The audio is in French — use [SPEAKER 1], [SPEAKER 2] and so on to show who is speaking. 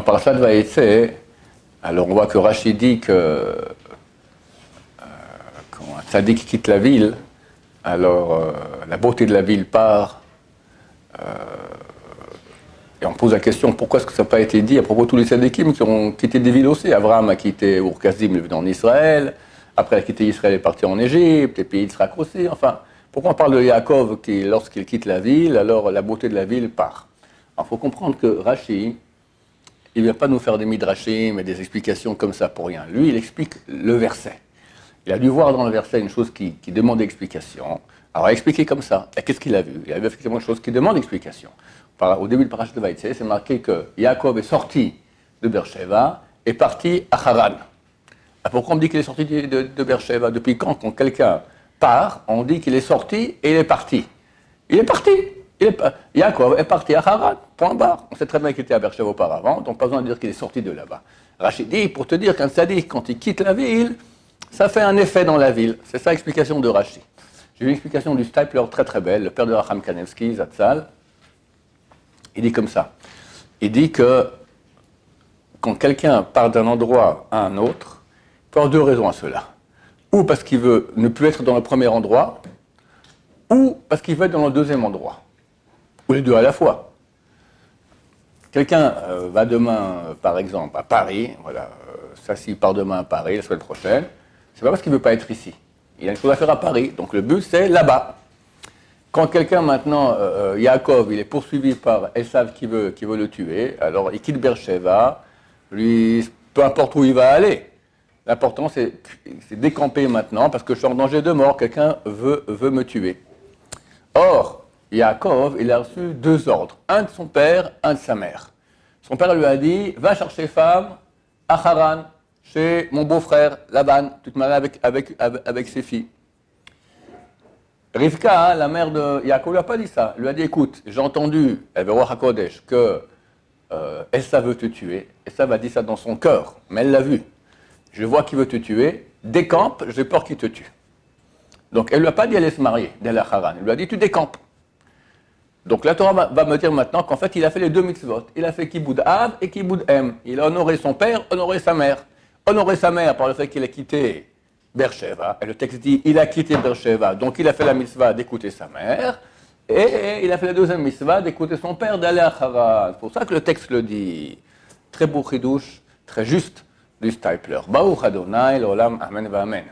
[SPEAKER 1] Parashat Vaïtse, alors on voit que Rachid dit que euh, quand un tzaddik quitte la ville, alors euh, la beauté de la ville part. Euh, et on pose la question pourquoi est-ce que ça n'a pas été dit à propos de tous les tzaddikim qui ont quitté des villes aussi? Abraham a quitté Ur-Kazim, il est venu en Israël. Après, il a quitté Israël, il est parti en Égypte, puis il sera aussi. Enfin, pourquoi on parle de Yaakov qui, lorsqu'il quitte la ville, alors la beauté de la ville part? Il faut comprendre que Rachid, il ne vient pas nous faire des midrashim et des explications comme ça pour rien. Lui, il explique le verset. Il a dû voir dans le verset une chose qui, demande explication. Alors, expliqué comme ça. Et qu'est-ce qu'il a vu? Il a vu effectivement une chose qui demande explication. Au début du parachat de Vaïtse, c'est marqué que Yaakov est sorti de Beersheba et parti à Haran. Ah, pourquoi on dit qu'il est sorti de, de, Depuis quand, quand quelqu'un part, on dit qu'il est sorti et il est parti Il est parti il est, est parti à Haran, point barre. On sait très bien qu'il était à Beersheba auparavant, donc pas besoin de dire qu'il est sorti de là-bas. Rachid dit, pour te dire qu'un sadique, quand il quitte la ville, ça fait un effet dans la ville. C'est ça l'explication de Rachid. J'ai une explication du Stipler très très belle, le père de Racham Kanevski, Zatzal. Il dit comme ça. Il dit que quand quelqu'un part d'un endroit à un autre, il peut avoir deux raisons à cela. Ou parce qu'il veut ne plus être dans le premier endroit, ou parce qu'il veut être dans le deuxième endroit. Ou les deux à la fois. Quelqu'un euh, va demain, euh, par exemple, à Paris, voilà, euh, ça s'il part demain à Paris, la semaine prochaine, c'est pas parce qu'il ne veut pas être ici. Il a une chose à faire à Paris, donc le but c'est là-bas. Quand quelqu'un maintenant, Yaakov, il est poursuivi par qui veut, qui veut le tuer, alors il quitte Beersheba, lui, peu importe où il va aller, L'important, c'est décamper maintenant parce que je suis en danger de mort. Quelqu'un veut me tuer. Or, Yaakov, il a reçu deux ordres. Un de son père, un de sa mère. Son père lui a dit Va chercher femme à Haran, chez mon beau-frère Laban, toute mal avec, ses filles. Rivka, la mère de Yaakov, lui a pas dit ça. Elle lui a dit Écoute, j'ai entendu, elle veut voir Kodesh, que euh, veut te tuer. Essa va dit ça dans son cœur, mais elle l'a vu je vois qu'il veut te tuer, décampe, j'ai peur qu'il te tue. Donc elle ne lui a pas dit d'aller se marier, d'aller à Haran. Elle lui a dit tu décampes. Donc la Torah va, me dire maintenant qu'en fait il a fait les deux mitzvot. Il a fait Kiboud Av et Kiboud M. Il a honoré son père, honoré sa mère. Honoré sa mère par le fait qu'il a quitté Beersheba. Et le texte dit il a quitté Beersheba. Donc il a fait la mitzvah d'écouter sa mère. Et il a fait la deuxième mitzvah d'écouter son père, d'aller à Haran. C'est pour ça que le texte le dit. Très beau chidouche, très juste du Stipler. Baruch Adonai, l'olam, amen, amen.